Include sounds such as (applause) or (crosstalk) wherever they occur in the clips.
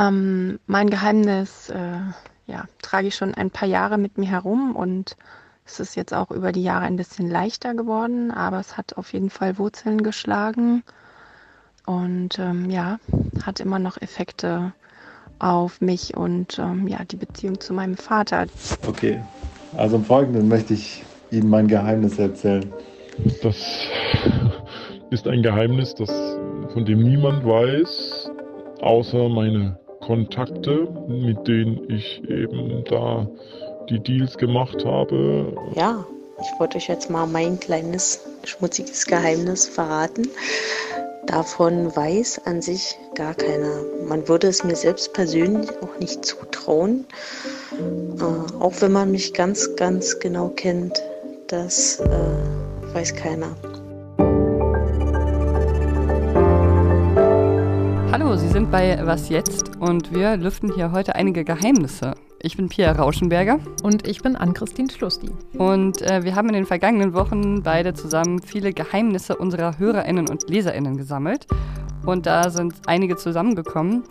Ähm, mein Geheimnis äh, ja, trage ich schon ein paar Jahre mit mir herum und es ist jetzt auch über die Jahre ein bisschen leichter geworden, aber es hat auf jeden Fall Wurzeln geschlagen und ähm, ja, hat immer noch Effekte auf mich und ähm, ja, die Beziehung zu meinem Vater. Okay, also im Folgenden möchte ich Ihnen mein Geheimnis erzählen. Das ist ein Geheimnis, das, von dem niemand weiß, außer meine Kontakte, mit denen ich eben da die Deals gemacht habe. Ja, ich wollte euch jetzt mal mein kleines schmutziges Geheimnis verraten. Davon weiß an sich gar keiner. Man würde es mir selbst persönlich auch nicht zutrauen, äh, auch wenn man mich ganz, ganz genau kennt. Das äh, weiß keiner. Sie sind bei Was jetzt und wir lüften hier heute einige Geheimnisse. Ich bin Pia Rauschenberger. Und ich bin Ann-Christine Schlusti. Und äh, wir haben in den vergangenen Wochen beide zusammen viele Geheimnisse unserer HörerInnen und LeserInnen gesammelt. Und da sind einige zusammengekommen.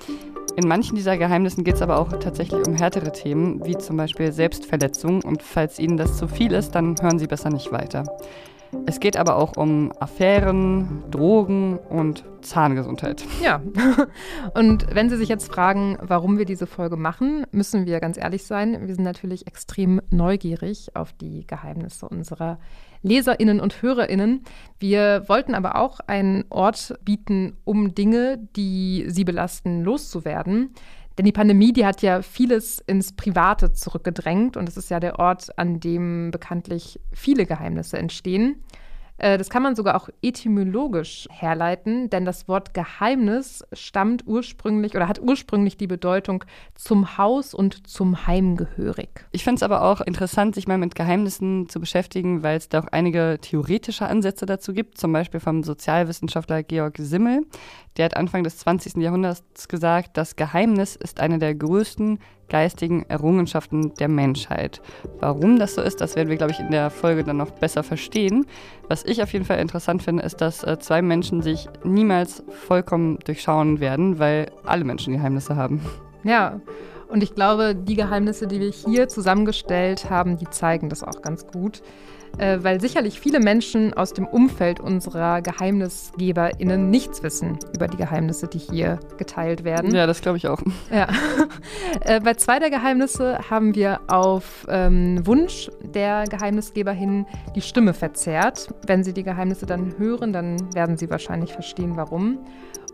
In manchen dieser Geheimnissen geht es aber auch tatsächlich um härtere Themen, wie zum Beispiel Selbstverletzung. Und falls Ihnen das zu viel ist, dann hören Sie besser nicht weiter. Es geht aber auch um Affären, Drogen und Zahngesundheit. Ja. (laughs) Und wenn Sie sich jetzt fragen, warum wir diese Folge machen, müssen wir ganz ehrlich sein. Wir sind natürlich extrem neugierig auf die Geheimnisse unserer Leserinnen und Hörerinnen. Wir wollten aber auch einen Ort bieten, um Dinge, die Sie belasten, loszuwerden. Denn die Pandemie, die hat ja vieles ins Private zurückgedrängt und es ist ja der Ort, an dem bekanntlich viele Geheimnisse entstehen. Äh, das kann man sogar auch etymologisch herleiten, denn das Wort Geheimnis stammt ursprünglich oder hat ursprünglich die Bedeutung zum Haus und zum Heim gehörig. Ich finde es aber auch interessant, sich mal mit Geheimnissen zu beschäftigen, weil es da auch einige theoretische Ansätze dazu gibt, zum Beispiel vom Sozialwissenschaftler Georg Simmel. Der hat Anfang des 20. Jahrhunderts gesagt, das Geheimnis ist eine der größten geistigen Errungenschaften der Menschheit. Warum das so ist, das werden wir, glaube ich, in der Folge dann noch besser verstehen. Was ich auf jeden Fall interessant finde, ist, dass äh, zwei Menschen sich niemals vollkommen durchschauen werden, weil alle Menschen Geheimnisse haben. Ja, und ich glaube, die Geheimnisse, die wir hier zusammengestellt haben, die zeigen das auch ganz gut äh, weil sicherlich viele Menschen aus dem Umfeld unserer GeheimnisgeberInnen nichts wissen über die Geheimnisse, die hier geteilt werden. Ja, das glaube ich auch. (laughs) Ja. äh, bei zwei der Geheimnisse haben wir auf ähm, Wunsch der Geheimnisgeber hin die Stimme verzerrt. Wenn Sie die Geheimnisse dann hören, dann werden Sie wahrscheinlich verstehen, warum.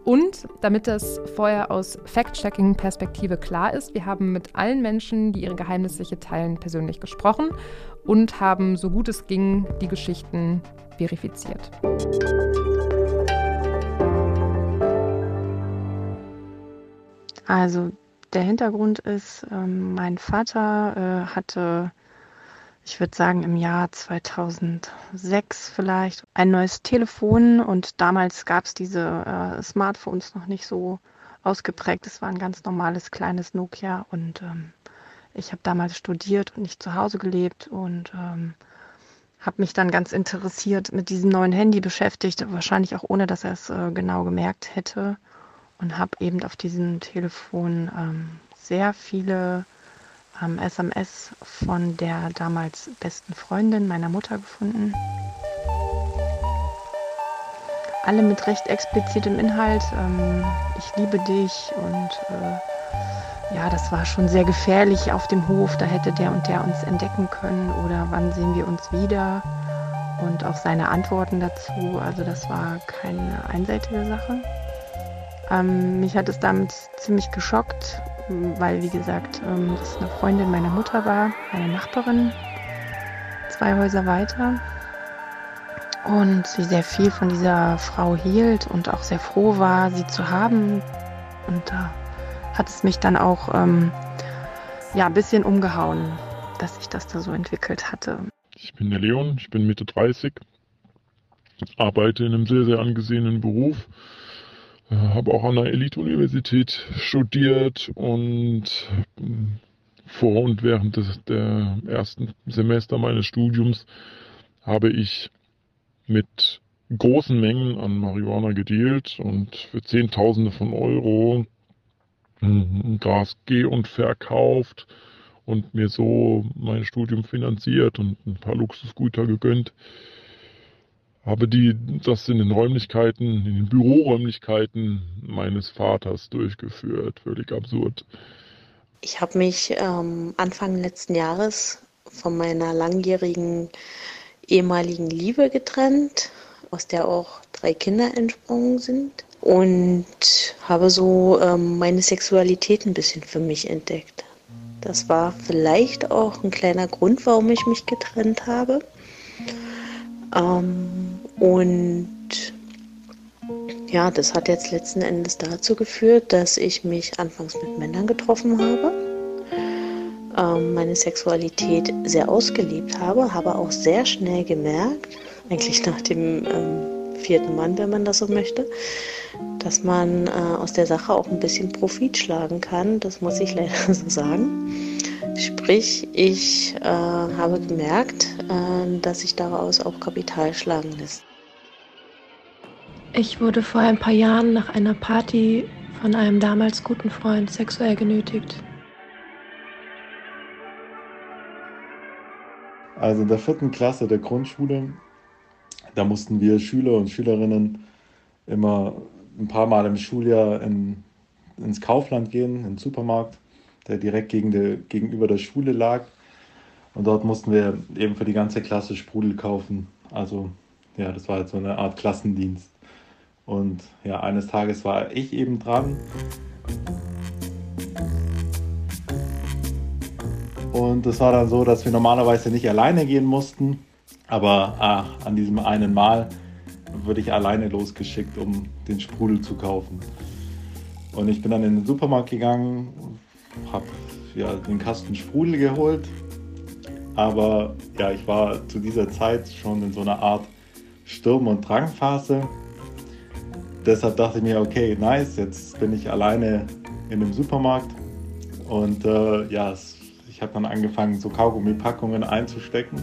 Und damit das vorher aus Fact-Checking-Perspektive klar ist, wir haben mit allen Menschen, die ihre Geheimnisse hier teilen, persönlich gesprochen und haben so gut es ging die Geschichten verifiziert. Also der Hintergrund ist, ähm, mein Vater äh, hatte, ich würde sagen im Jahr 2006 vielleicht, ein neues Telefon und damals gab es diese äh, Smartphones noch nicht so ausgeprägt. Es war ein ganz normales kleines Nokia und ähm, ich habe damals studiert und nicht zu Hause gelebt und ähm, habe mich dann ganz interessiert mit diesem neuen Handy beschäftigt, wahrscheinlich auch ohne, dass er es äh, genau gemerkt hätte und habe eben auf diesem Telefon ähm, sehr viele ähm, SMS von der damals besten Freundin meiner Mutter gefunden. Alle mit recht explizitem Inhalt. Ähm, ich liebe dich und äh, ja, das war schon sehr gefährlich auf dem Hof, da hätte der und der uns entdecken können oder wann sehen wir uns wieder und auch seine Antworten dazu. Also das war keine einseitige Sache. Ähm, mich hat es damit ziemlich geschockt, weil wie gesagt, ähm, das eine Freundin meiner Mutter war, eine Nachbarin, zwei Häuser weiter. Und sie sehr viel von dieser Frau hielt und auch sehr froh war, sie zu haben. Und da hat es mich dann auch ähm, ja, ein bisschen umgehauen, dass sich das da so entwickelt hatte. Ich bin der Leon, ich bin Mitte 30, arbeite in einem sehr, sehr angesehenen Beruf, äh, habe auch an der Elite-Universität studiert und ähm, vor und während des, der ersten Semester meines Studiums habe ich mit großen Mengen an Marihuana gedealt und für Zehntausende von Euro Gas geh und verkauft und mir so mein Studium finanziert und ein paar Luxusgüter gegönnt. Habe die das in den Räumlichkeiten, in den Büroräumlichkeiten meines Vaters durchgeführt. Völlig absurd. Ich habe mich ähm, Anfang letzten Jahres von meiner langjährigen ehemaligen Liebe getrennt, aus der auch drei Kinder entsprungen sind und habe so ähm, meine Sexualität ein bisschen für mich entdeckt. Das war vielleicht auch ein kleiner Grund, warum ich mich getrennt habe. Ähm, und ja, das hat jetzt letzten Endes dazu geführt, dass ich mich anfangs mit Männern getroffen habe, ähm, meine Sexualität sehr ausgelebt habe, habe auch sehr schnell gemerkt, eigentlich nach dem ähm, vierten Mann, wenn man das so möchte, dass man äh, aus der Sache auch ein bisschen Profit schlagen kann. Das muss ich leider (laughs) so sagen. Sprich, ich äh, habe gemerkt, äh, dass sich daraus auch Kapital schlagen lässt. Ich wurde vor ein paar Jahren nach einer Party von einem damals guten Freund sexuell genötigt. Also in der vierten Klasse der Grundschule, da mussten wir Schüler und Schülerinnen immer ein paar Mal im Schuljahr in, ins Kaufland gehen, in den Supermarkt, der direkt gegen der, gegenüber der Schule lag. Und dort mussten wir eben für die ganze Klasse Sprudel kaufen. Also ja, das war halt so eine Art Klassendienst. Und ja, eines Tages war ich eben dran. Und es war dann so, dass wir normalerweise nicht alleine gehen mussten. Aber ah, an diesem einen Mal wurde ich alleine losgeschickt, um den Sprudel zu kaufen. Und ich bin dann in den Supermarkt gegangen, habe ja, den Kasten Sprudel geholt. Aber ja, ich war zu dieser Zeit schon in so einer Art Sturm- und Drangphase deshalb dachte ich mir, okay, nice, jetzt bin ich alleine in einem Supermarkt und äh, ja, ich habe dann angefangen, so Kaugummipackungen einzustecken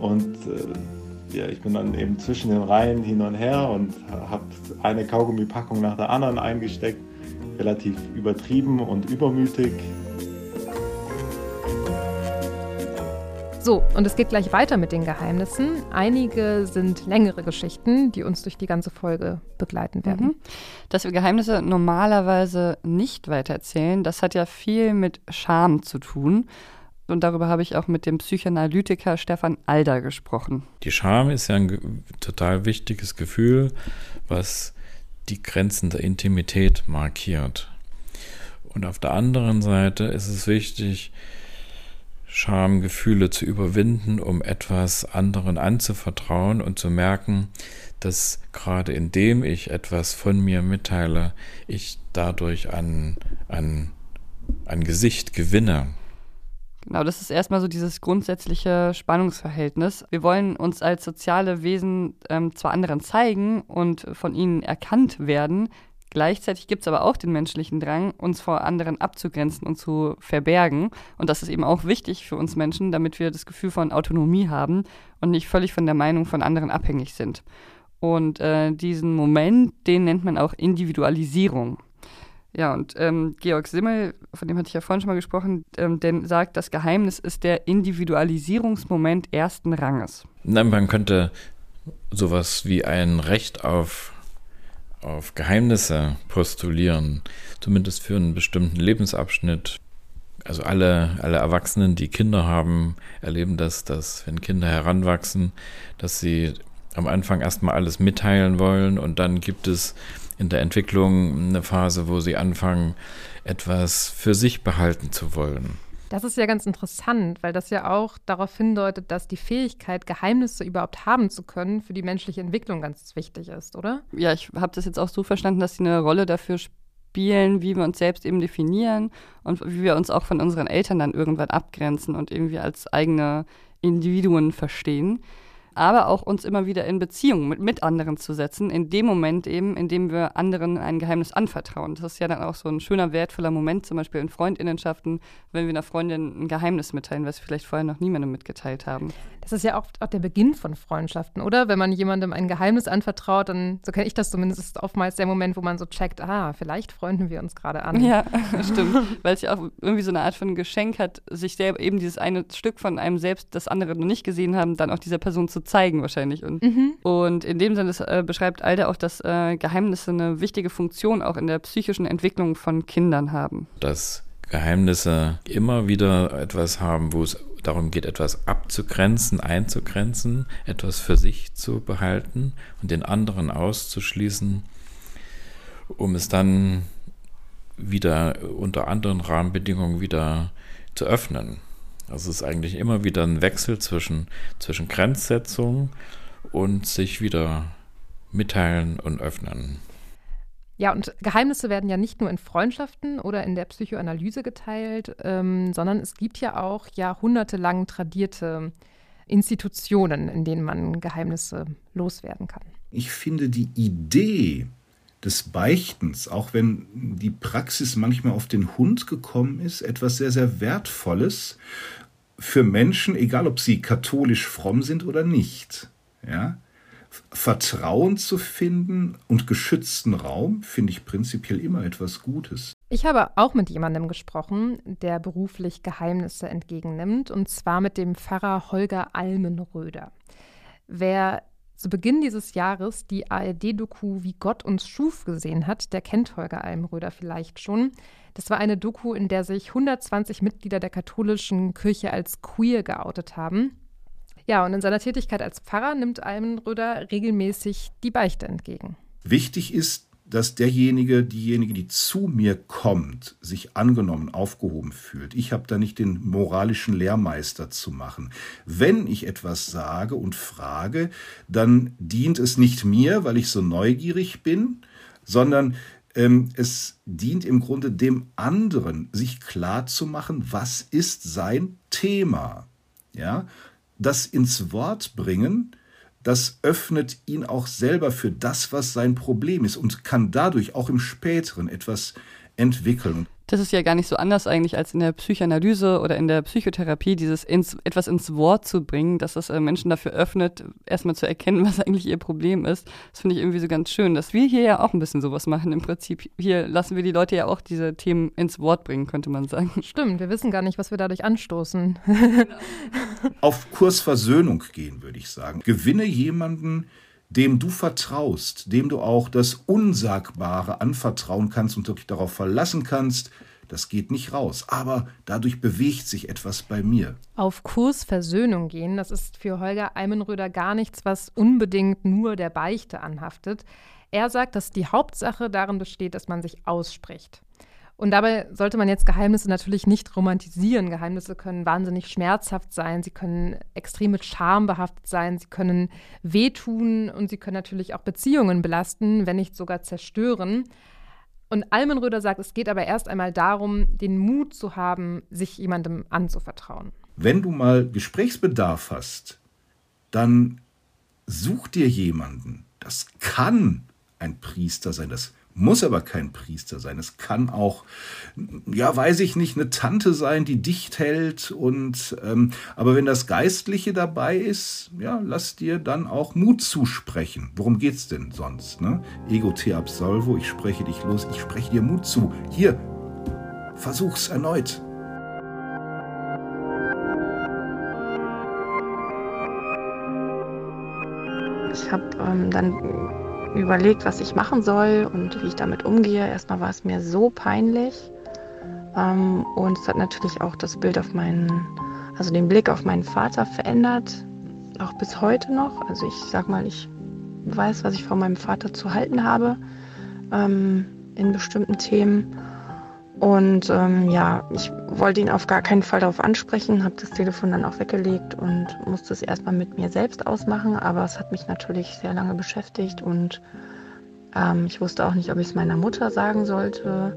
und äh, ja, ich bin dann eben zwischen den Reihen hin und her und habe eine Kaugummipackung nach der anderen eingesteckt, relativ übertrieben und übermütig. So, und es geht gleich weiter mit den Geheimnissen. Einige sind längere Geschichten, die uns durch die ganze Folge begleiten werden. Mhm. Dass wir Geheimnisse normalerweise nicht weitererzählen, das hat ja viel mit Scham zu tun. Und darüber habe ich auch mit dem Psychoanalytiker Stefan Alder gesprochen. Die Scham ist ja ein total wichtiges Gefühl, was die Grenzen der Intimität markiert. Und auf der anderen Seite ist es wichtig, Schamgefühle zu überwinden, um etwas anderen anzuvertrauen und zu merken, dass gerade indem ich etwas von mir mitteile, ich dadurch an, an, an Gesicht gewinne. Genau, das ist erstmal so dieses grundsätzliche Spannungsverhältnis. Wir wollen uns als soziale Wesen ähm, zwar anderen zeigen und von ihnen erkannt werden, Gleichzeitig gibt es aber auch den menschlichen Drang, uns vor anderen abzugrenzen und zu verbergen. Und das ist eben auch wichtig für uns Menschen, damit wir das Gefühl von Autonomie haben und nicht völlig von der Meinung von anderen abhängig sind. Und äh, diesen Moment, den nennt man auch Individualisierung. Ja, und ähm, Georg Simmel, von dem hatte ich ja vorhin schon mal gesprochen, ähm, denn sagt, das Geheimnis ist der Individualisierungsmoment ersten Ranges. Nein, man könnte sowas wie ein Recht auf auf Geheimnisse postulieren, zumindest für einen bestimmten Lebensabschnitt. Also alle, alle Erwachsenen, die Kinder haben, erleben das, dass wenn Kinder heranwachsen, dass sie am Anfang erstmal alles mitteilen wollen und dann gibt es in der Entwicklung eine Phase, wo sie anfangen, etwas für sich behalten zu wollen. Das ist ja ganz interessant, weil das ja auch darauf hindeutet, dass die Fähigkeit, Geheimnisse überhaupt haben zu können, für die menschliche Entwicklung ganz wichtig ist, oder? Ja, ich habe das jetzt auch so verstanden, dass sie eine Rolle dafür spielen, wie wir uns selbst eben definieren und wie wir uns auch von unseren Eltern dann irgendwann abgrenzen und irgendwie als eigene Individuen verstehen. Aber auch uns immer wieder in Beziehung mit, mit anderen zu setzen, in dem Moment eben, in dem wir anderen ein Geheimnis anvertrauen. Das ist ja dann auch so ein schöner, wertvoller Moment, zum Beispiel in Freundinnenschaften, wenn wir einer Freundin ein Geheimnis mitteilen, was wir vielleicht vorher noch niemandem mitgeteilt haben. Das ist ja auch, auch der Beginn von Freundschaften, oder? Wenn man jemandem ein Geheimnis anvertraut, dann, so kenne ich das zumindest, ist oftmals der Moment, wo man so checkt, ah, vielleicht freunden wir uns gerade an. Ja, (laughs) stimmt. Weil es ja auch irgendwie so eine Art von Geschenk hat, sich selber eben dieses eine Stück von einem selbst, das andere noch nicht gesehen haben, dann auch dieser Person zu zeigen wahrscheinlich. Und, mhm. und in dem Sinne äh, beschreibt Alde auch, dass äh, Geheimnisse eine wichtige Funktion auch in der psychischen Entwicklung von Kindern haben. Dass Geheimnisse immer wieder etwas haben, wo es darum geht, etwas abzugrenzen, einzugrenzen, etwas für sich zu behalten und den anderen auszuschließen, um es dann wieder unter anderen Rahmenbedingungen wieder zu öffnen. Also es ist eigentlich immer wieder ein Wechsel zwischen, zwischen Grenzsetzung und sich wieder mitteilen und öffnen. Ja, und Geheimnisse werden ja nicht nur in Freundschaften oder in der Psychoanalyse geteilt, ähm, sondern es gibt ja auch jahrhundertelang tradierte Institutionen, in denen man Geheimnisse loswerden kann. Ich finde die Idee des Beichtens, auch wenn die Praxis manchmal auf den Hund gekommen ist, etwas sehr, sehr Wertvolles für Menschen, egal ob sie katholisch fromm sind oder nicht. Ja? Vertrauen zu finden und geschützten Raum finde ich prinzipiell immer etwas Gutes. Ich habe auch mit jemandem gesprochen, der beruflich Geheimnisse entgegennimmt, und zwar mit dem Pfarrer Holger Almenröder. Wer zu Beginn dieses Jahres die ARD-Doku Wie Gott uns schuf gesehen hat, der kennt Holger Almenröder vielleicht schon. Das war eine Doku, in der sich 120 Mitglieder der katholischen Kirche als queer geoutet haben. Ja, und in seiner Tätigkeit als Pfarrer nimmt Almenröder regelmäßig die Beichte entgegen. Wichtig ist, dass derjenige, diejenige, die zu mir kommt, sich angenommen, aufgehoben fühlt. Ich habe da nicht den moralischen Lehrmeister zu machen. Wenn ich etwas sage und frage, dann dient es nicht mir, weil ich so neugierig bin, sondern ähm, es dient im Grunde dem anderen, sich klar zu machen, was ist sein Thema. Ja, das ins Wort bringen, das öffnet ihn auch selber für das, was sein Problem ist und kann dadurch auch im späteren etwas entwickeln das ist ja gar nicht so anders eigentlich als in der Psychoanalyse oder in der Psychotherapie, dieses ins, etwas ins Wort zu bringen, dass es äh, Menschen dafür öffnet, erstmal zu erkennen, (laughs) was eigentlich ihr Problem ist. Das finde ich irgendwie so ganz schön, dass wir hier ja auch ein bisschen sowas machen. Im Prinzip, hier lassen wir die Leute ja auch diese Themen ins Wort bringen, könnte man sagen. Stimmt, wir wissen gar nicht, was wir dadurch anstoßen. Auf Kurs Versöhnung gehen, würde ich sagen. Gewinne jemanden, dem du vertraust, dem du auch das Unsagbare anvertrauen kannst und dich darauf verlassen kannst, das geht nicht raus. Aber dadurch bewegt sich etwas bei mir. Auf Kurs Versöhnung gehen, das ist für Holger Eimenröder gar nichts, was unbedingt nur der Beichte anhaftet. Er sagt, dass die Hauptsache darin besteht, dass man sich ausspricht. Und dabei sollte man jetzt Geheimnisse natürlich nicht romantisieren. Geheimnisse können wahnsinnig schmerzhaft sein, sie können extrem mit Scham behaftet sein, sie können wehtun und sie können natürlich auch Beziehungen belasten, wenn nicht sogar zerstören. Und Almenröder sagt, es geht aber erst einmal darum, den Mut zu haben, sich jemandem anzuvertrauen. Wenn du mal Gesprächsbedarf hast, dann such dir jemanden. Das kann ein Priester sein, das muss aber kein Priester sein. Es kann auch, ja, weiß ich nicht, eine Tante sein, die dicht hält. Und ähm, aber wenn das Geistliche dabei ist, ja, lass dir dann auch Mut zusprechen. Worum geht's denn sonst? Ne? Ego te absolvo, ich spreche dich los, ich spreche dir Mut zu. Hier, versuch's erneut. Ich habe ähm, dann überlegt, was ich machen soll und wie ich damit umgehe. Erstmal war es mir so peinlich. Ähm, und es hat natürlich auch das Bild auf meinen, also den Blick auf meinen Vater verändert. Auch bis heute noch. Also ich sag mal, ich weiß, was ich von meinem Vater zu halten habe ähm, in bestimmten Themen. Und ähm, ja, ich wollte ihn auf gar keinen Fall darauf ansprechen, habe das Telefon dann auch weggelegt und musste es erstmal mit mir selbst ausmachen. Aber es hat mich natürlich sehr lange beschäftigt und ähm, ich wusste auch nicht, ob ich es meiner Mutter sagen sollte.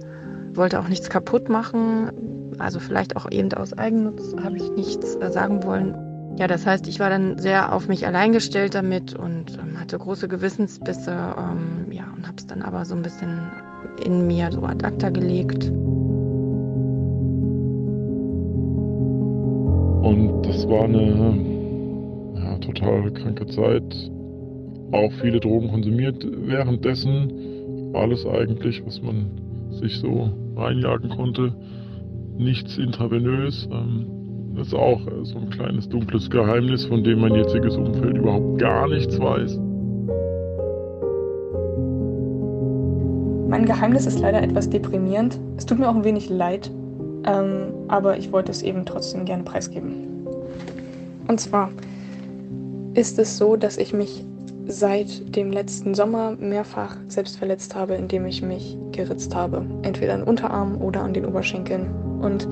Wollte auch nichts kaputt machen. Also vielleicht auch eben aus Eigennutz habe ich nichts äh, sagen wollen. Ja, das heißt, ich war dann sehr auf mich allein gestellt damit und ähm, hatte große Gewissensbisse ähm, ja, und habe es dann aber so ein bisschen in mir so ad acta gelegt. Und das war eine ja, total kranke Zeit. Auch viele Drogen konsumiert währenddessen. Alles eigentlich, was man sich so reinjagen konnte. Nichts intravenös. Ähm, das ist auch so ein kleines dunkles Geheimnis, von dem mein jetziges Umfeld überhaupt gar nichts weiß. Mein Geheimnis ist leider etwas deprimierend. Es tut mir auch ein wenig leid, ähm, aber ich wollte es eben trotzdem gerne preisgeben. Und zwar ist es so, dass ich mich seit dem letzten Sommer mehrfach selbst verletzt habe, indem ich mich geritzt habe. Entweder an Unterarmen oder an den Oberschenkeln. Und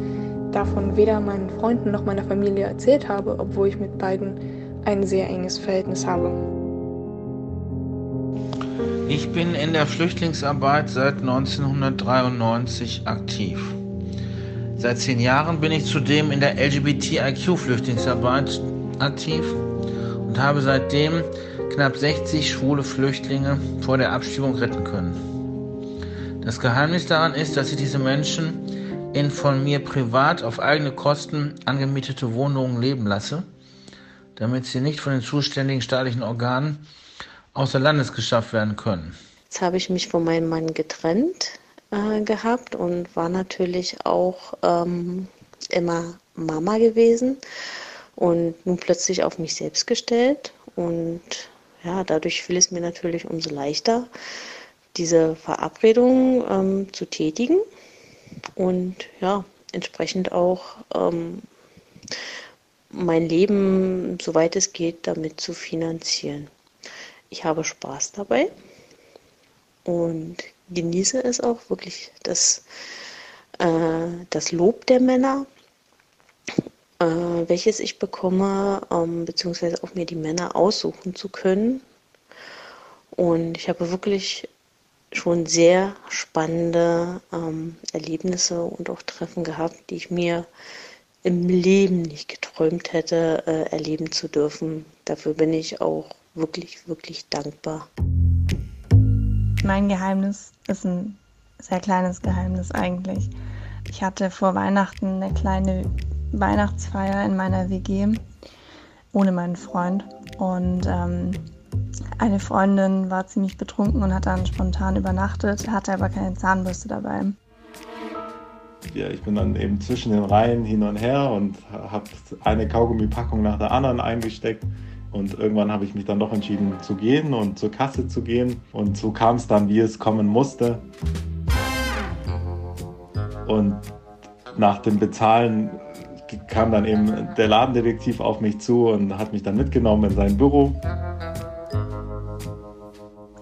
davon weder meinen Freunden noch meiner Familie erzählt habe, obwohl ich mit beiden ein sehr enges Verhältnis habe. Ich bin in der Flüchtlingsarbeit seit 1993 aktiv. Seit zehn Jahren bin ich zudem in der LGBTIQ-Flüchtlingsarbeit aktiv und habe seitdem knapp 60 schwule Flüchtlinge vor der Abschiebung retten können. Das Geheimnis daran ist, dass ich diese Menschen in von mir privat auf eigene Kosten angemietete Wohnungen leben lasse, damit sie nicht von den zuständigen staatlichen Organen außer Landes geschafft werden können. Jetzt habe ich mich von meinem Mann getrennt äh, gehabt und war natürlich auch ähm, immer Mama gewesen und nun plötzlich auf mich selbst gestellt. Und ja, dadurch fiel es mir natürlich umso leichter, diese Verabredung ähm, zu tätigen und ja, entsprechend auch ähm, mein Leben, soweit es geht, damit zu finanzieren. Ich habe Spaß dabei und genieße es auch wirklich, das, äh, das Lob der Männer, äh, welches ich bekomme, ähm, beziehungsweise auch mir die Männer aussuchen zu können. Und ich habe wirklich schon sehr spannende ähm, Erlebnisse und auch Treffen gehabt, die ich mir im Leben nicht geträumt hätte, äh, erleben zu dürfen. Dafür bin ich auch wirklich, wirklich dankbar. Mein Geheimnis ist ein sehr kleines Geheimnis eigentlich. Ich hatte vor Weihnachten eine kleine Weihnachtsfeier in meiner WG ohne meinen Freund und ähm, eine Freundin war ziemlich betrunken und hat dann spontan übernachtet, hatte aber keine Zahnbürste dabei. Ja, ich bin dann eben zwischen den Reihen hin und her und habe eine Kaugummipackung nach der anderen eingesteckt. Und irgendwann habe ich mich dann doch entschieden zu gehen und zur Kasse zu gehen. Und so kam es dann, wie es kommen musste. Und nach dem Bezahlen kam dann eben der Ladendetektiv auf mich zu und hat mich dann mitgenommen in sein Büro.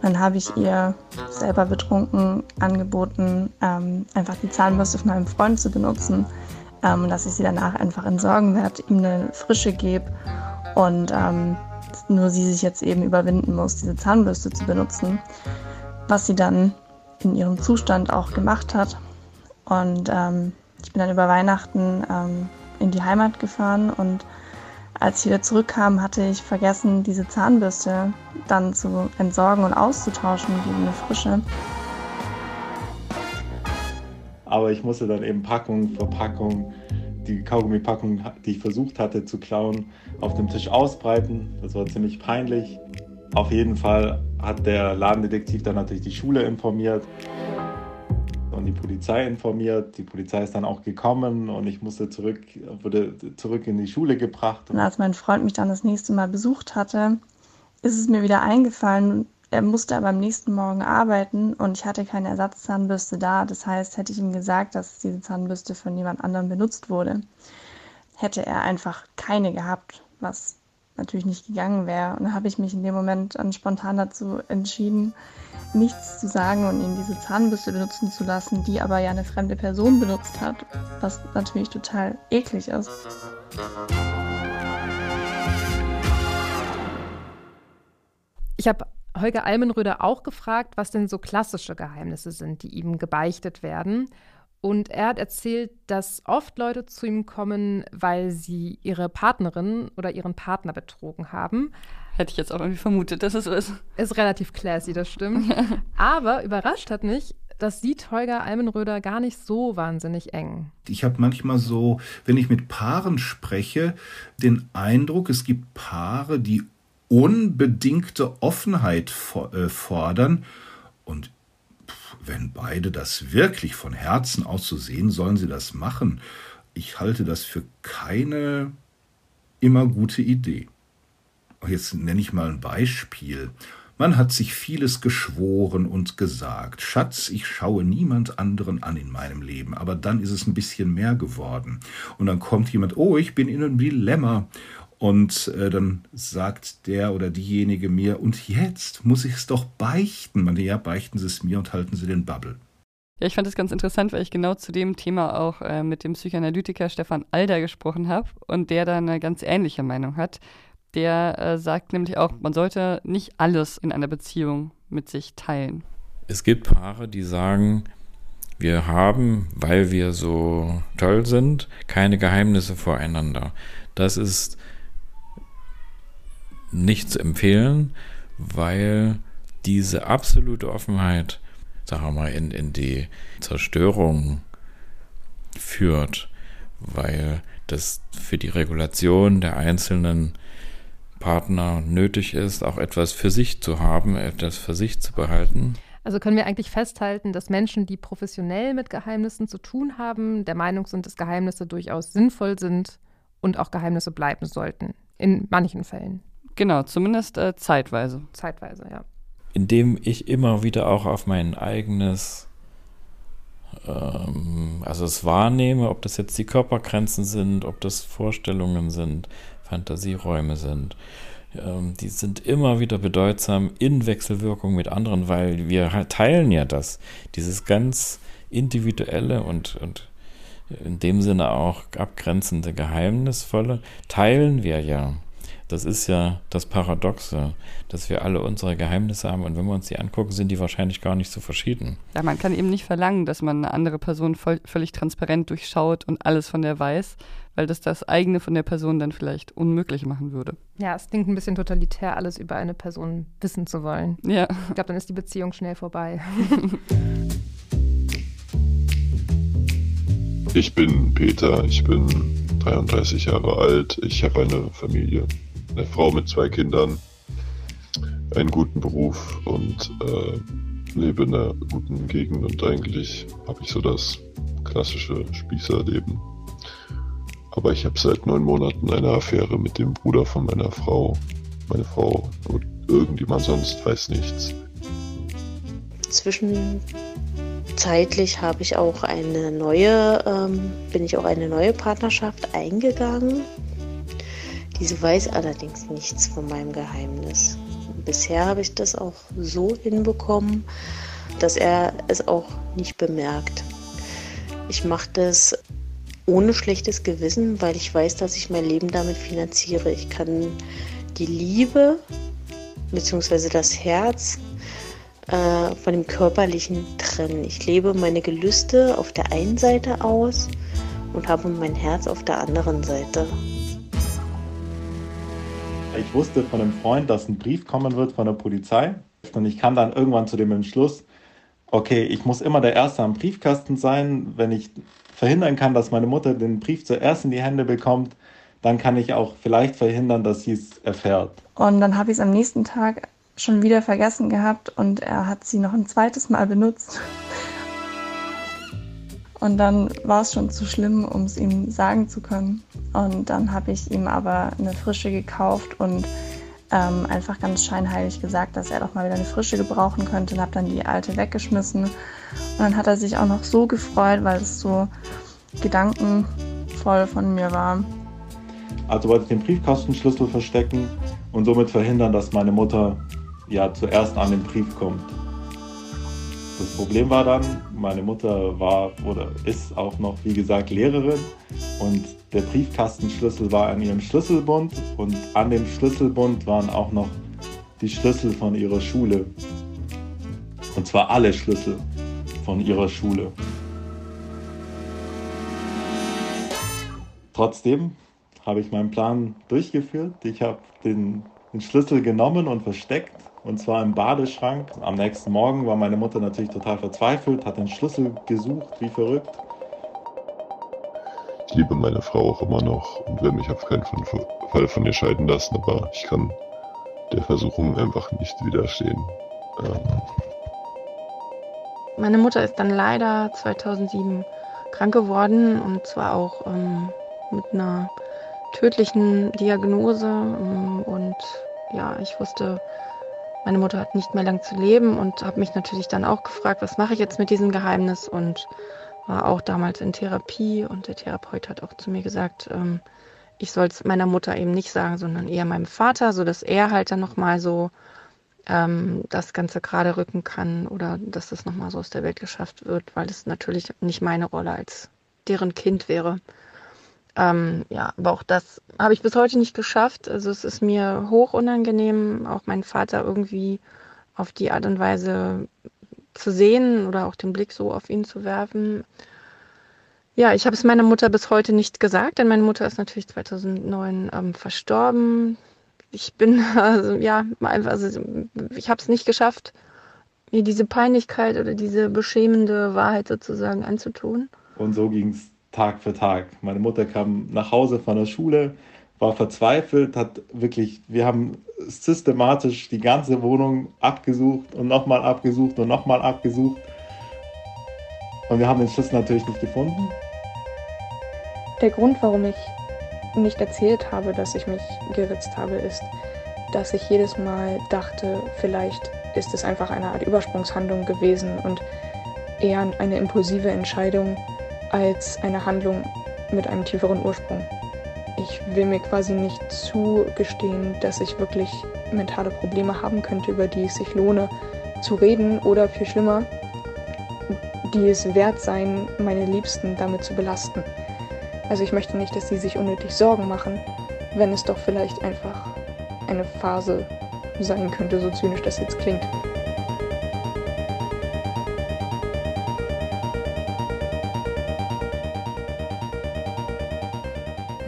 Dann habe ich ihr selber betrunken angeboten, ähm, einfach die Zahnbürste von meinem Freund zu benutzen, ähm, dass ich sie danach einfach entsorgen werde, ihm eine frische gebe und ähm, nur sie sich jetzt eben überwinden muss, diese Zahnbürste zu benutzen, was sie dann in ihrem Zustand auch gemacht hat. Und ähm, ich bin dann über Weihnachten ähm, in die Heimat gefahren und als ich wieder zurückkam, hatte ich vergessen, diese Zahnbürste dann zu entsorgen und auszutauschen gegen eine frische. Aber ich musste dann eben Packung für Packung, die Kaugummipackung, die ich versucht hatte zu klauen, auf dem Tisch ausbreiten. Das war ziemlich peinlich. Auf jeden Fall hat der Ladendetektiv dann natürlich die Schule informiert und die Polizei informiert. Die Polizei ist dann auch gekommen und ich musste zurück, wurde zurück in die Schule gebracht. Und als mein Freund mich dann das nächste Mal besucht hatte, ist es mir wieder eingefallen. Er musste aber am nächsten Morgen arbeiten und ich hatte keine Ersatzzahnbürste da. Das heißt, hätte ich ihm gesagt, dass diese Zahnbürste von jemand anderem benutzt wurde, hätte er einfach keine gehabt, was natürlich nicht gegangen wäre. Und da habe ich mich in dem Moment dann spontan dazu entschieden, nichts zu sagen und ihn diese Zahnbürste benutzen zu lassen, die aber ja eine fremde Person benutzt hat, was natürlich total eklig ist. Ich habe Holger Almenröder auch gefragt, was denn so klassische Geheimnisse sind, die ihm gebeichtet werden. Und er hat erzählt, dass oft Leute zu ihm kommen, weil sie ihre Partnerin oder ihren Partner betrogen haben. Hätte ich jetzt auch irgendwie vermutet, dass es so ist. Ist relativ classy, das stimmt. (laughs) Aber überrascht hat mich, das sieht Holger Almenröder gar nicht so wahnsinnig eng. Ich habe manchmal so, wenn ich mit Paaren spreche, den Eindruck, es gibt Paare, die unbedingte Offenheit äh, fordern und wenn beide das wirklich von Herzen aus so sehen, sollen sie das machen. Ich halte das für keine immer gute Idee. Jetzt nenne ich mal ein Beispiel. Man hat sich vieles geschworen und gesagt. Schatz, ich schaue niemand anderen an in meinem Leben. Aber dann ist es ein bisschen mehr geworden. Und dann kommt jemand, oh, ich bin in einem Dilemma. Und äh, dann sagt der oder diejenige mir, und jetzt muss ich es doch beichten. Man, ja, beichten Sie es mir und halten Sie den Bubble. Ja, ich fand das ganz interessant, weil ich genau zu dem Thema auch äh, mit dem Psychoanalytiker Stefan Alder gesprochen habe und der da eine ganz ähnliche Meinung hat. Der äh, sagt nämlich auch, man sollte nicht alles in einer Beziehung mit sich teilen. Es gibt Paare, die sagen, wir haben, weil wir so toll sind, keine Geheimnisse voreinander. Das ist nicht zu empfehlen, weil diese absolute Offenheit, sagen wir mal, in, in die Zerstörung führt, weil das für die Regulation der einzelnen Partner nötig ist, auch etwas für sich zu haben, etwas für sich zu behalten. Also können wir eigentlich festhalten, dass Menschen, die professionell mit Geheimnissen zu tun haben, der Meinung sind, dass Geheimnisse durchaus sinnvoll sind und auch Geheimnisse bleiben sollten. In manchen Fällen. Genau, zumindest äh, zeitweise. Zeitweise, ja. Indem ich immer wieder auch auf mein eigenes, ähm, also es wahrnehme, ob das jetzt die Körpergrenzen sind, ob das Vorstellungen sind, Fantasieräume sind. Ähm, die sind immer wieder bedeutsam in Wechselwirkung mit anderen, weil wir halt teilen ja das, dieses ganz individuelle und, und in dem Sinne auch abgrenzende, geheimnisvolle, teilen wir ja. Das ist ja das Paradoxe, dass wir alle unsere Geheimnisse haben und wenn wir uns die angucken, sind die wahrscheinlich gar nicht so verschieden. Ja, man kann eben nicht verlangen, dass man eine andere Person voll, völlig transparent durchschaut und alles von der weiß, weil das das eigene von der Person dann vielleicht unmöglich machen würde. Ja, es klingt ein bisschen totalitär, alles über eine Person wissen zu wollen. Ja. Ich glaube, dann ist die Beziehung schnell vorbei. ich bin Peter, ich bin 33 Jahre alt, ich habe eine Familie eine Frau mit zwei Kindern, einen guten Beruf und äh, lebe in einer guten Gegend und eigentlich habe ich so das klassische Spießerleben. Aber ich habe seit neun Monaten eine Affäre mit dem Bruder von meiner Frau. Meine Frau und irgendjemand sonst weiß nichts. Zwischenzeitlich habe ich auch eine neue, ähm, bin ich auch eine neue Partnerschaft eingegangen diese weiß allerdings nichts von meinem Geheimnis. Bisher habe ich das auch so hinbekommen, dass er es auch nicht bemerkt. Ich mache das ohne schlechtes Gewissen, weil ich weiß, dass ich mein Leben damit finanziere. Ich kann die Liebe bzw. das Herz äh, von dem Körperlichen trennen. Ich lebe meine Gelüste auf der einen Seite aus und habe mein Herz auf der anderen Seite. Ich wusste von einem Freund, dass ein Brief kommen wird von der Polizei. Und ich kam dann irgendwann zu dem Entschluss, okay, ich muss immer der Erste am Briefkasten sein. Wenn ich verhindern kann, dass meine Mutter den Brief zuerst in die Hände bekommt, dann kann ich auch vielleicht verhindern, dass sie es erfährt. Und dann habe ich es am nächsten Tag schon wieder vergessen gehabt und er hat sie noch ein zweites Mal benutzt. Und dann war es schon zu schlimm, um es ihm sagen zu können. Und dann habe ich ihm aber eine frische gekauft und ähm, einfach ganz scheinheilig gesagt, dass er doch mal wieder eine frische gebrauchen könnte und habe dann die alte weggeschmissen. Und dann hat er sich auch noch so gefreut, weil es so gedankenvoll von mir war. Also wollte ich den Briefkastenschlüssel verstecken und somit verhindern, dass meine Mutter ja zuerst an den Brief kommt. Das Problem war dann, meine Mutter war oder ist auch noch, wie gesagt, Lehrerin und der Briefkastenschlüssel war an ihrem Schlüsselbund und an dem Schlüsselbund waren auch noch die Schlüssel von ihrer Schule. Und zwar alle Schlüssel von ihrer Schule. Trotzdem habe ich meinen Plan durchgeführt. Ich habe den, den Schlüssel genommen und versteckt und zwar im Badeschrank. Am nächsten Morgen war meine Mutter natürlich total verzweifelt, hat den Schlüssel gesucht, wie verrückt. Ich liebe meine Frau auch immer noch und werde mich auf keinen Fall von ihr scheiden lassen, aber ich kann der Versuchung einfach nicht widerstehen. Ähm. Meine Mutter ist dann leider 2007 krank geworden und zwar auch ähm, mit einer tödlichen Diagnose. Ähm, und ja, ich wusste, meine Mutter hat nicht mehr lang zu leben und habe mich natürlich dann auch gefragt, was mache ich jetzt mit diesem Geheimnis und war auch damals in Therapie und der Therapeut hat auch zu mir gesagt, ähm, ich soll es meiner Mutter eben nicht sagen, sondern eher meinem Vater, sodass er halt dann nochmal so ähm, das Ganze gerade rücken kann oder dass das nochmal so aus der Welt geschafft wird, weil es natürlich nicht meine Rolle als deren Kind wäre. Ähm, ja, aber auch das habe ich bis heute nicht geschafft. Also es ist mir hoch unangenehm, auch meinen Vater irgendwie auf die Art und Weise zu sehen oder auch den Blick so auf ihn zu werfen. Ja, ich habe es meiner Mutter bis heute nicht gesagt, denn meine Mutter ist natürlich 2009 ähm, verstorben. Ich bin, (laughs) also, ja, also ich habe es nicht geschafft, mir diese Peinlichkeit oder diese beschämende Wahrheit sozusagen anzutun. Und so ging es Tag für Tag. Meine Mutter kam nach Hause von der Schule, war verzweifelt, hat wirklich, wir haben systematisch die ganze Wohnung abgesucht und nochmal abgesucht und nochmal abgesucht. Und wir haben den Schlüssel natürlich nicht gefunden. Der Grund, warum ich nicht erzählt habe, dass ich mich geritzt habe, ist, dass ich jedes Mal dachte, vielleicht ist es einfach eine Art Übersprungshandlung gewesen und eher eine impulsive Entscheidung, als eine Handlung mit einem tieferen Ursprung. Ich will mir quasi nicht zugestehen, dass ich wirklich mentale Probleme haben könnte, über die es sich lohne zu reden oder viel schlimmer, die es wert sein, meine Liebsten damit zu belasten. Also ich möchte nicht, dass sie sich unnötig Sorgen machen, wenn es doch vielleicht einfach eine Phase sein könnte, so zynisch das jetzt klingt.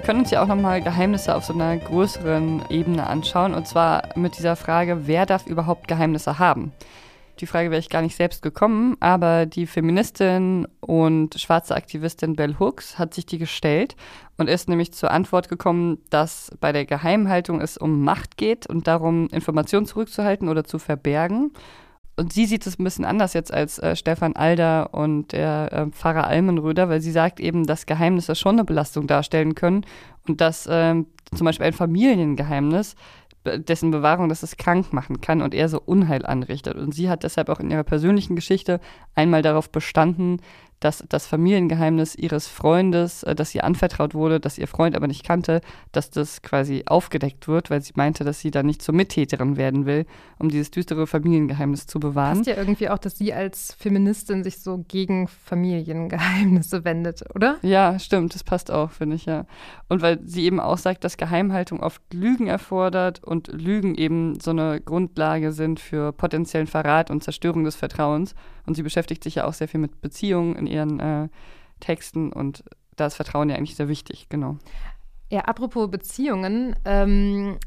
Können uns ja auch nochmal Geheimnisse auf so einer größeren Ebene anschauen. Und zwar mit dieser Frage, wer darf überhaupt Geheimnisse haben? Die Frage wäre ich gar nicht selbst gekommen, aber die Feministin und schwarze Aktivistin Bell Hooks hat sich die gestellt und ist nämlich zur Antwort gekommen, dass bei der Geheimhaltung es um Macht geht und darum, Informationen zurückzuhalten oder zu verbergen und sie sieht es ein bisschen anders jetzt als äh, Stefan Alder und der äh, Pfarrer Almenröder, weil sie sagt eben, dass Geheimnisse schon eine Belastung darstellen können und dass äh, zum Beispiel ein Familiengeheimnis, dessen Bewahrung dass es krank machen kann und eher so Unheil anrichtet. Und sie hat deshalb auch in ihrer persönlichen Geschichte einmal darauf bestanden, dass das Familiengeheimnis ihres Freundes, äh, das ihr anvertraut wurde, das ihr Freund aber nicht kannte, dass das quasi aufgedeckt wird, weil sie meinte, dass sie da nicht zur Mittäterin werden will, um dieses düstere Familiengeheimnis zu bewahren. Passt ja irgendwie auch, dass sie als Feministin sich so gegen Familiengeheimnisse wendet, oder? Ja, stimmt, das passt auch, finde ich, ja. Und weil sie eben auch sagt, dass Geheimhaltung oft Lügen erfordert und Lügen eben so eine Grundlage sind für potenziellen Verrat und Zerstörung des Vertrauens. Und sie beschäftigt sich ja auch sehr viel mit Beziehungen in ihren äh, Texten und da ist Vertrauen ja eigentlich sehr wichtig, genau. Ja, apropos Beziehungen, ähm,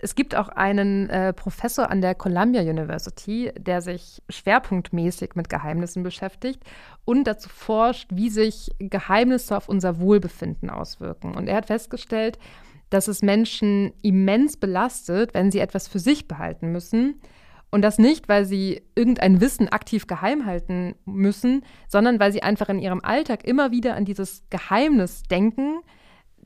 es gibt auch einen äh, Professor an der Columbia University, der sich schwerpunktmäßig mit Geheimnissen beschäftigt und dazu forscht, wie sich Geheimnisse auf unser Wohlbefinden auswirken. Und er hat festgestellt, dass es Menschen immens belastet, wenn sie etwas für sich behalten müssen, und das nicht, weil sie irgendein Wissen aktiv geheim halten müssen, sondern weil sie einfach in ihrem Alltag immer wieder an dieses Geheimnis denken,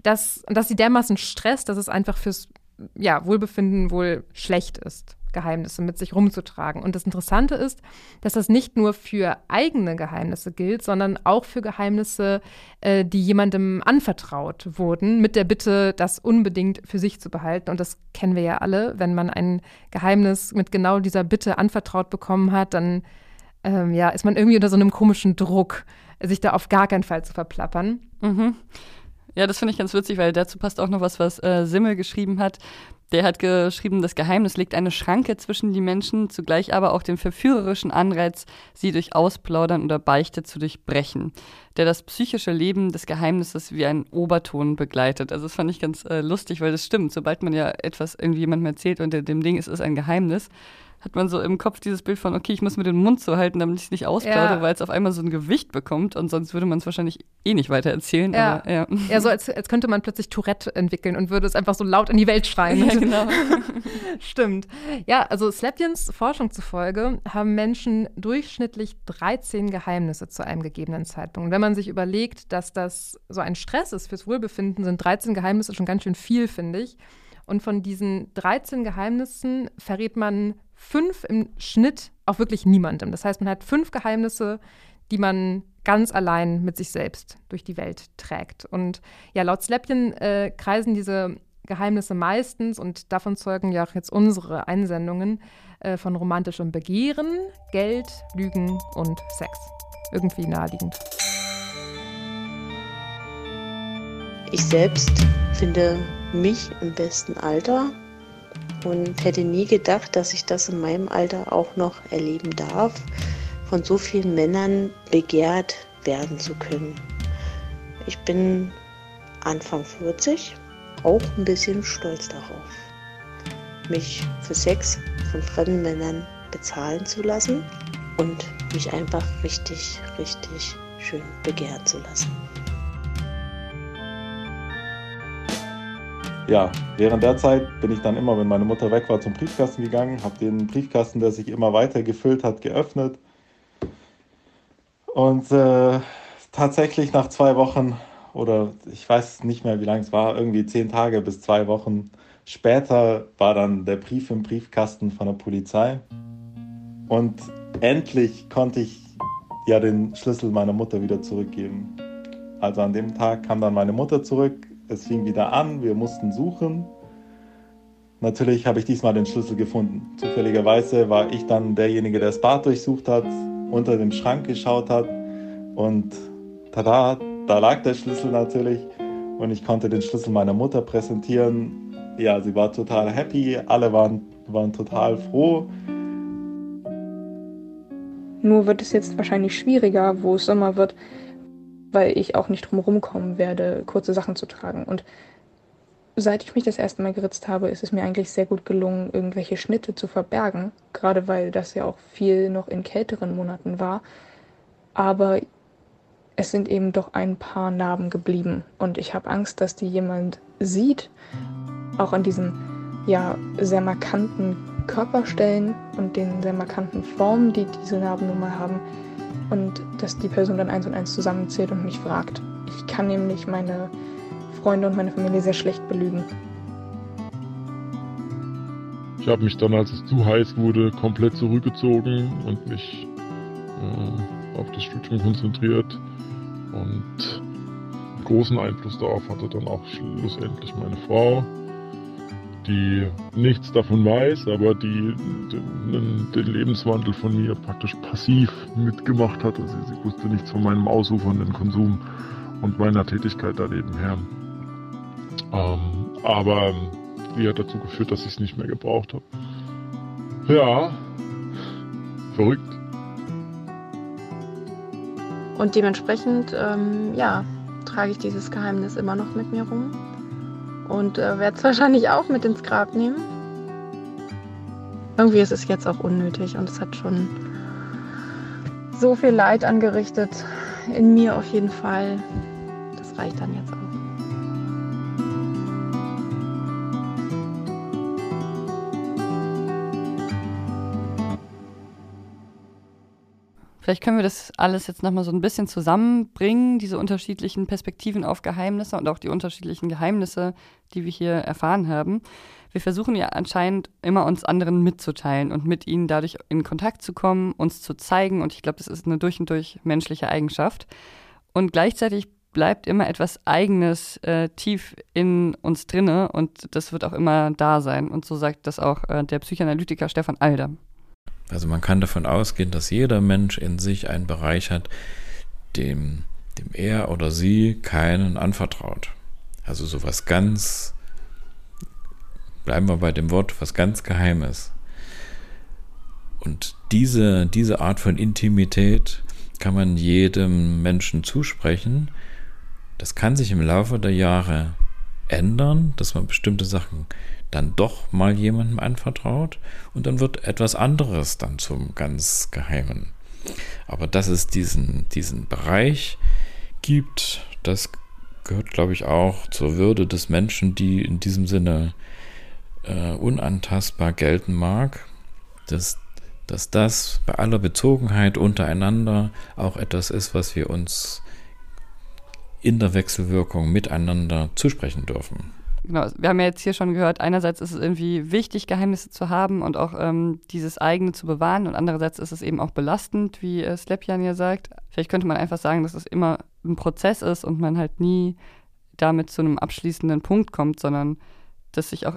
dass, dass sie dermaßen stresst, dass es einfach fürs ja, Wohlbefinden wohl schlecht ist. Geheimnisse mit sich rumzutragen. Und das Interessante ist, dass das nicht nur für eigene Geheimnisse gilt, sondern auch für Geheimnisse, äh, die jemandem anvertraut wurden, mit der Bitte, das unbedingt für sich zu behalten. Und das kennen wir ja alle. Wenn man ein Geheimnis mit genau dieser Bitte anvertraut bekommen hat, dann ähm, ja, ist man irgendwie unter so einem komischen Druck, sich da auf gar keinen Fall zu verplappern. Mhm. Ja, das finde ich ganz witzig, weil dazu passt auch noch was, was äh, Simmel geschrieben hat. Der hat geschrieben, das Geheimnis legt eine Schranke zwischen die Menschen, zugleich aber auch den verführerischen Anreiz, sie durch Ausplaudern oder Beichte zu durchbrechen, der das psychische Leben des Geheimnisses wie ein Oberton begleitet. Also das fand ich ganz äh, lustig, weil das stimmt. Sobald man ja etwas irgendwie jemandem erzählt und dem Ding ist es ein Geheimnis, hat man so im Kopf dieses Bild von, okay, ich muss mir den Mund so halten, damit ich es nicht ausplaudere, ja. weil es auf einmal so ein Gewicht bekommt und sonst würde man es wahrscheinlich eh nicht weiter erzählen. Ja, aber, ja. ja so als, als könnte man plötzlich Tourette entwickeln und würde es einfach so laut in die Welt schreien. (laughs) Ja, genau. (laughs) Stimmt. Ja, also Slapians Forschung zufolge haben Menschen durchschnittlich 13 Geheimnisse zu einem gegebenen Zeitpunkt. Und wenn man sich überlegt, dass das so ein Stress ist fürs Wohlbefinden, sind 13 Geheimnisse schon ganz schön viel, finde ich. Und von diesen 13 Geheimnissen verrät man fünf im Schnitt auch wirklich niemandem. Das heißt, man hat fünf Geheimnisse, die man ganz allein mit sich selbst durch die Welt trägt. Und ja, laut Släppchen äh, kreisen diese Geheimnisse meistens, und davon zeugen ja auch jetzt unsere Einsendungen, äh, von romantischem Begehren, Geld, Lügen und Sex. Irgendwie naheliegend. Ich selbst finde mich im besten Alter und hätte nie gedacht, dass ich das in meinem Alter auch noch erleben darf, von so vielen Männern begehrt werden zu können. Ich bin Anfang 40, auch ein bisschen stolz darauf, mich für Sex von fremden Männern bezahlen zu lassen und mich einfach richtig, richtig schön begehren zu lassen. Ja, während der Zeit bin ich dann immer, wenn meine Mutter weg war, zum Briefkasten gegangen, habe den Briefkasten, der sich immer weiter gefüllt hat, geöffnet. Und äh, tatsächlich nach zwei Wochen oder ich weiß nicht mehr, wie lange es war, irgendwie zehn Tage bis zwei Wochen später war dann der Brief im Briefkasten von der Polizei. Und endlich konnte ich ja den Schlüssel meiner Mutter wieder zurückgeben. Also an dem Tag kam dann meine Mutter zurück, es fing wieder an, wir mussten suchen. Natürlich habe ich diesmal den Schlüssel gefunden. Zufälligerweise war ich dann derjenige, der das Bad durchsucht hat, unter dem Schrank geschaut hat und tada, da lag der Schlüssel natürlich und ich konnte den Schlüssel meiner Mutter präsentieren. Ja, sie war total happy, alle waren, waren total froh. Nur wird es jetzt wahrscheinlich schwieriger, wo es Sommer wird, weil ich auch nicht drum kommen werde, kurze Sachen zu tragen. Und seit ich mich das erste Mal geritzt habe, ist es mir eigentlich sehr gut gelungen, irgendwelche Schnitte zu verbergen, gerade weil das ja auch viel noch in kälteren Monaten war. Aber es sind eben doch ein paar Narben geblieben und ich habe Angst, dass die jemand sieht, auch an diesen ja sehr markanten Körperstellen und den sehr markanten Formen, die diese Narben nun mal haben, und dass die Person dann eins und eins zusammenzählt und mich fragt. Ich kann nämlich meine Freunde und meine Familie sehr schlecht belügen. Ich habe mich dann, als es zu heiß wurde, komplett zurückgezogen und mich äh, auf das Studium konzentriert. Und großen Einfluss darauf hatte dann auch schlussendlich meine Frau die nichts davon weiß, aber die den, den, Lebenswandel von mir praktisch passiv mitgemacht hat. Also sie wusste nichts von meinem ausufernden Konsum und meiner Tätigkeit da nebenher. Ähm, aber die hat dazu geführt, dass ich es nicht mehr gebraucht habe. Ja, verrückt. Und dementsprechend, ähm, ja, trage ich dieses Geheimnis immer noch mit mir rum und äh, werde es wahrscheinlich auch mit ins Grab nehmen. Irgendwie ist es jetzt auch unnötig und es hat schon so viel Leid angerichtet. In mir auf jeden Fall. Das reicht dann jetzt auch. Vielleicht können wir das alles jetzt nochmal so ein bisschen zusammenbringen, diese unterschiedlichen Perspektiven auf Geheimnisse und auch die unterschiedlichen Geheimnisse, die wir hier erfahren haben. Wir versuchen ja anscheinend immer uns anderen mitzuteilen und mit ihnen dadurch in Kontakt zu kommen, uns zu zeigen. Und ich glaube, das ist eine durch und durch menschliche Eigenschaft. Und gleichzeitig bleibt immer etwas Eigenes äh, tief in uns drinne und das wird auch immer da sein. Und so sagt das auch äh, der Psychoanalytiker Stefan Alder. Also man kann davon ausgehen, dass jeder Mensch in sich einen Bereich hat, dem, dem er oder sie keinen anvertraut. Also sowas ganz, bleiben wir bei dem Wort, was ganz Geheimes. Und diese, diese Art von Intimität kann man jedem Menschen zusprechen. Das kann sich im Laufe der Jahre ändern, dass man bestimmte Sachen dann doch mal jemandem anvertraut und dann wird etwas anderes dann zum ganz Geheimen. Aber dass es diesen, diesen Bereich gibt, das gehört, glaube ich, auch zur Würde des Menschen, die in diesem Sinne äh, unantastbar gelten mag, dass, dass das bei aller Bezogenheit untereinander auch etwas ist, was wir uns in der Wechselwirkung miteinander zusprechen dürfen. Genau, wir haben ja jetzt hier schon gehört, einerseits ist es irgendwie wichtig, Geheimnisse zu haben und auch ähm, dieses eigene zu bewahren und andererseits ist es eben auch belastend, wie äh, Slepjan ja sagt. Vielleicht könnte man einfach sagen, dass es immer ein Prozess ist und man halt nie damit zu einem abschließenden Punkt kommt, sondern dass sich auch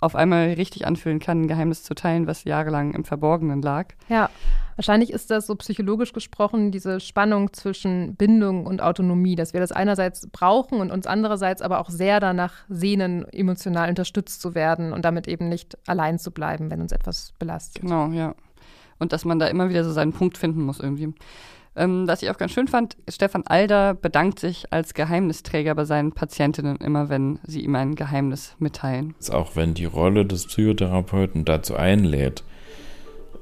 auf einmal richtig anfühlen kann, ein Geheimnis zu teilen, was jahrelang im Verborgenen lag. Ja, wahrscheinlich ist das so psychologisch gesprochen diese Spannung zwischen Bindung und Autonomie, dass wir das einerseits brauchen und uns andererseits aber auch sehr danach sehnen, emotional unterstützt zu werden und damit eben nicht allein zu bleiben, wenn uns etwas belastet. Genau, ja. Und dass man da immer wieder so seinen Punkt finden muss irgendwie. Ähm, was ich auch ganz schön fand, Stefan Alder bedankt sich als Geheimnisträger bei seinen Patientinnen immer, wenn sie ihm ein Geheimnis mitteilen. Auch wenn die Rolle des Psychotherapeuten dazu einlädt,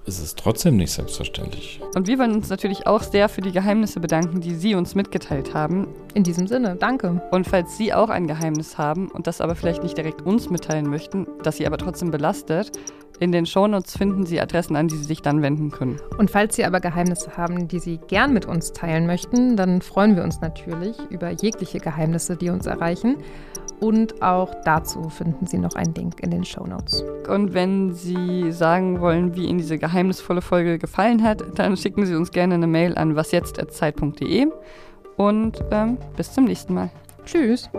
ist es trotzdem nicht selbstverständlich. Und wir wollen uns natürlich auch sehr für die Geheimnisse bedanken, die Sie uns mitgeteilt haben. In diesem Sinne, danke. Und falls Sie auch ein Geheimnis haben und das aber vielleicht nicht direkt uns mitteilen möchten, das Sie aber trotzdem belastet, in den Shownotes finden Sie Adressen, an die Sie sich dann wenden können. Und falls Sie aber Geheimnisse haben, die Sie gern mit uns teilen möchten, dann freuen wir uns natürlich über jegliche Geheimnisse, die uns erreichen. Und auch dazu finden Sie noch einen Link in den Shownotes. Und wenn Sie sagen wollen, wie Ihnen diese geheimnisvolle Folge gefallen hat, dann schicken Sie uns gerne eine Mail an wasjetzt.zeit.de. Und ähm, bis zum nächsten Mal. Tschüss.